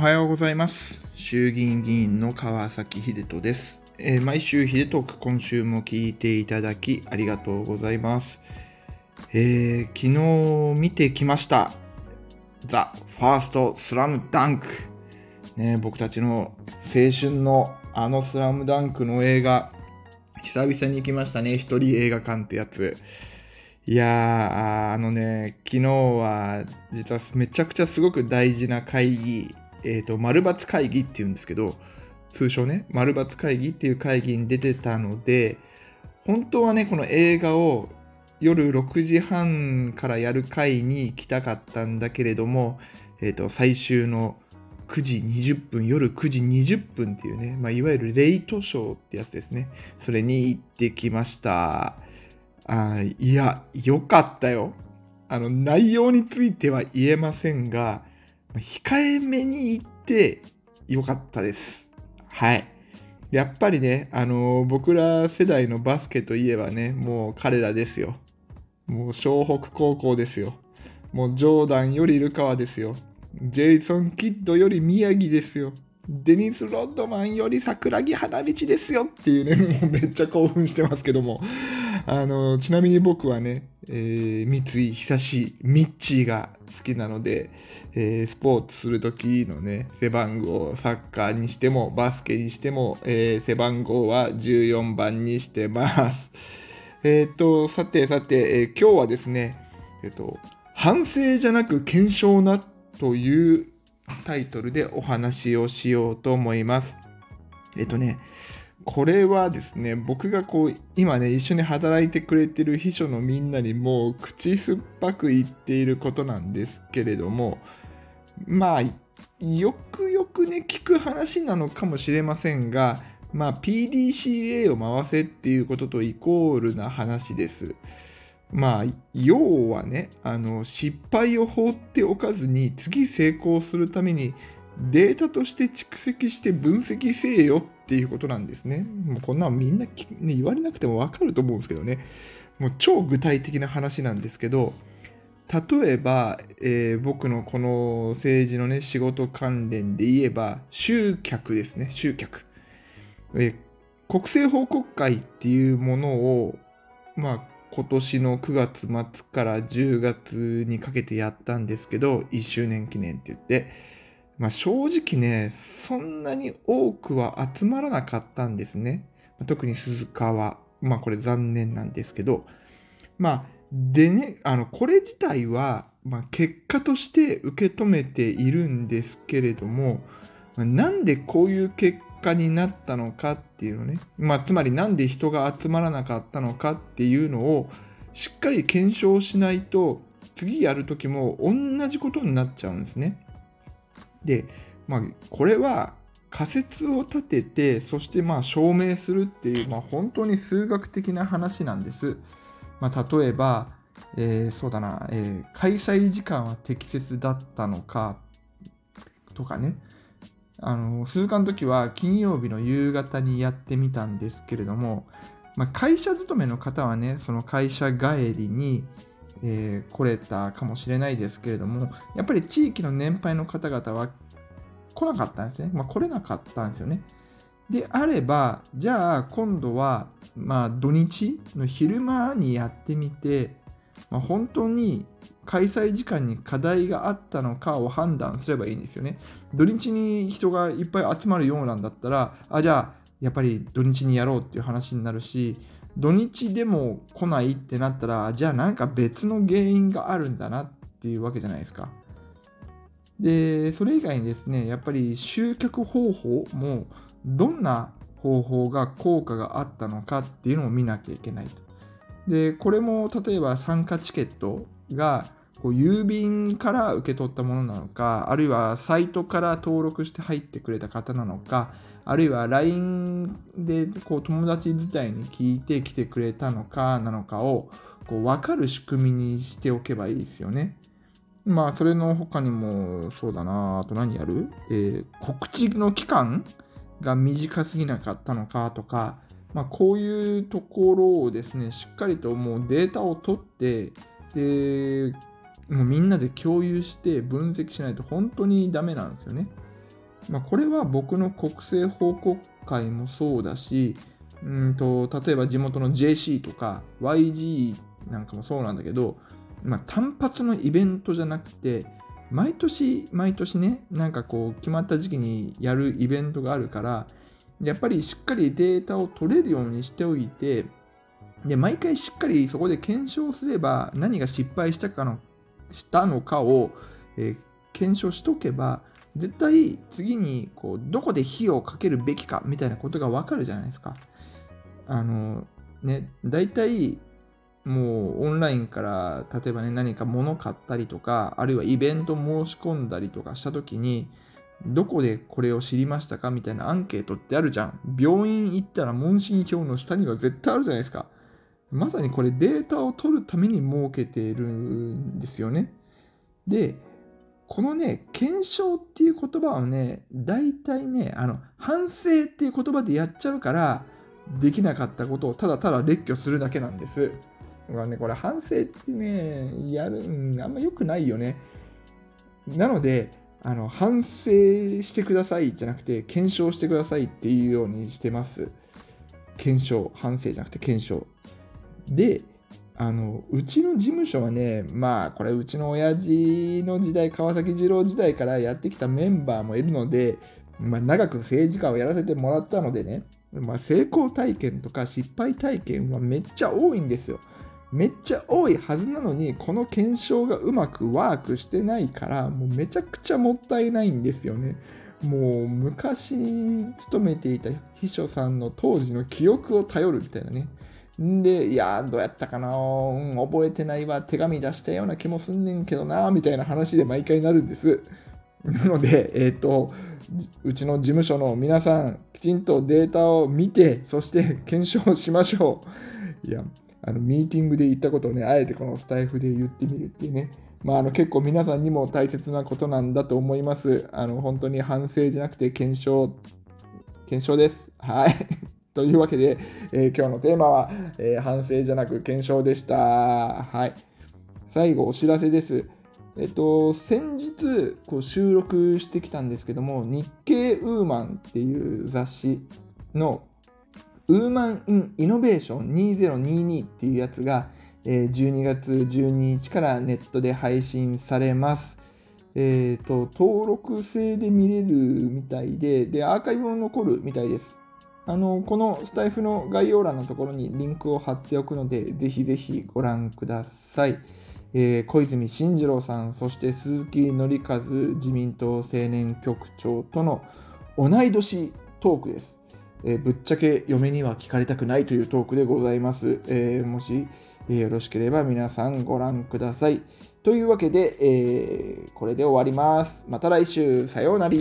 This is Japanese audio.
おはようございます。衆議院議員の川崎秀人です。えー毎週秀トーク今週も聞いていただきありがとうございます。えー昨日見てきました。ザ・ファースト・スラムダンク。ね、僕たちの青春のあのスラムダンクの映画、久々に行きましたね。一人映画館ってやつ。いや、ーあのね、昨日は実はめちゃくちゃすごく大事な会議、えっ、と、丸抜会議っていうんですけど、通称ね、丸抜会議っていう会議に出てたので、本当はね、この映画を夜6時半からやる会に行きたかったんだけれども、えっ、と、最終の9時20分、夜9時20分っていうね、まあ、いわゆるレイトショーってやつですね。それに行ってきました。あいや、よかったよ。あの、内容については言えませんが、控えめに言ってよかったです。はい。やっぱりね、あの僕ら世代のバスケといえばね、もう彼らですよ。もう湘北高校ですよ。もうジョーダンよりルカワですよ。ジェイソン・キッドより宮城ですよ。デニス・ロッドマンより桜木花道ですよっていうね、もうめっちゃ興奮してますけども。あのちなみに僕はね、えー三井久志、ミッチーが好きなので、えースポーツする時のね、背番号、サッカーにしても、バスケにしても、えー背番号は14番にしてます。えっ、と、さてさて、えー今日はですね、えっ、と、反省じゃなく検証なというタイトルでお話をしようと思います。えっ、とね、これはですね、僕がこう、今ね、一緒に働いてくれてる秘書のみんなにもう、口酸っぱく言っていることなんですけれども、まあ、よくよくね、聞く話なのかもしれませんが、まあ、PDCA を回せっていうこととイコールな話です。まあ、要はね、あの、失敗を放っておかずに、次成功するために、データとして蓄積して分析せえよっていうことなんですね。もうこんなんみんな、ね、言われなくてもわかると思うんですけどね。もう超具体的な話なんですけど、例えば、えー僕のこの政治のね、仕事関連で言えば、集客ですね、集客。えー国政報告会っていうものを、まあ、今年の9月末から10月にかけてやったんですけど、1周年記念って言って、まあ、正直ね、そんなに多くは集まらなかったんですね。特に鈴鹿は。まあこれ残念なんですけど。まあ、でね、あの、これ自体は、まあ、結果として受け止めているんですけれども、まあなんでこういう結果になったのかっていうのね、まあ、つまりなんで人が集まらなかったのかっていうのをしっかり検証しないと次やるときも同じことになっちゃうんですね。で、まあ、これは仮説を立ててそしてまあ証明するっていう、まあ、本当に数学的な話なんです。まあ、例えば、えーそうだな、えー開催時間は適切だったのかとかねあの鈴鹿の時は金曜日の夕方にやってみたんですけれども、まあ、会社勤めの方はねその会社帰りに、えー来れたかもしれないですけれどもやっぱり地域の年配の方々は来なかったんですね、まあ、来れなかったんですよねであればじゃあ今度はまあ土日の昼間にやってみて、まあ、本当に開催時間に課題があったのかを判断すればいいんですよね。土日に人がいっぱい集まるようなんだったら、あ、じゃあやっぱり土日にやろうっていう話になるし、土日でも来ないってなったら、じゃあなんか別の原因があるんだなっていうわけじゃないですか。で、それ以外にですね、やっぱり集客方法もどんな方法が効果があったのかっていうのを見なきゃいけないと。で、これも例えば参加チケットがこう郵便から受け取ったものなのか、あるいはサイトから登録して入ってくれた方なのか、あるいは LINE でこう友達自体に聞いてきてくれたのかなのかをこう分かる仕組みにしておけばいいですよね。まあ、それの他にも、そうだな、あと何やる、えー告知の期間が短すぎなかったのかとか、まあ、こういうところをですね、しっかりともうデータを取って、で、もうみんなで共有して分析しないと本当にダメなんですよね。まあ、これは僕の国政報告会もそうだし、うんと例えば地元の JC とか YG なんかもそうなんだけど、まあ、単発のイベントじゃなくて毎年毎年ねなんかこう決まった時期にやるイベントがあるからやっぱりしっかりデータを取れるようにしておいてで毎回しっかりそこで検証すれば何が失敗したかのしたのかを、えー、検証しとけば絶対次にこうどこで火をかけるべきかみたいなことがわかるじゃないですか。あのね大体もうオンラインから例えばね何か物買ったりとかあるいはイベント申し込んだりとかした時にどこでこれを知りましたかみたいなアンケートってあるじゃん。病院行ったら問診票の下には絶対あるじゃないですか。まさにこれデータを取るために設けているんですよね。でこのね検証っていう言葉をね大体ねあの反省っていう言葉でやっちゃうからできなかったことをただただ列挙するだけなんですがね、これ反省ってね、やる、うん、あんま良くないよね。なので、あの反省してくださいじゃなくて、検証してくださいっていうようにしてます。検証、反省じゃなくて検証。で、あのうちの事務所はね、まあこれうちの親父の時代、川崎二郎時代からやってきたメンバーもいるので、まあ、長く政治家をやらせてもらったのでね、まあ、成功体験とか失敗体験はめっちゃ多いんですよ。めっちゃ多いはずなのにこの検証がうまくワークしてないからもうめちゃくちゃもったいないんですよね。もう昔勤めていた秘書さんの当時の記憶を頼るみたいなね。んで、いやどうやったかな、うん、覚えてないわ、手紙出したような気もすんねんけどな、みたいな話で毎回なるんです。なので、えっ、ー、と、うちの事務所の皆さん、きちんとデータを見て、そして検証しましょう。いや、あのミーティングで言ったことをね、あえてこのスタイフで言ってみるっていうね、まあ、あの結構皆さんにも大切なことなんだと思います。あの本当に反省じゃなくて検証、検証です。はい。というわけで、えー、今日のテーマは、えー、反省じゃなく検証でした。はい。最後、お知らせです。えっと、先日こう収録してきたんですけども、日経ウーマンっていう雑誌のウーマン・イン・イノベーション2022っていうやつが、え12月12日からネットで配信されます。えーと、登録制で見れるみたいでで、アーカイブも残るみたいです。あのこのスタイフの概要欄のところにリンクを貼っておくので、ぜひぜひご覧ください。えー、小泉進次郎さん、そして鈴木紀和自民党青年局長との同い年トークです。えー、ぶっちゃけ嫁には聞かれたくないというトークでございます。えー、もし、え、よろしければ皆さんご覧ください。というわけで、えこれで終わります。また来週、さようなら。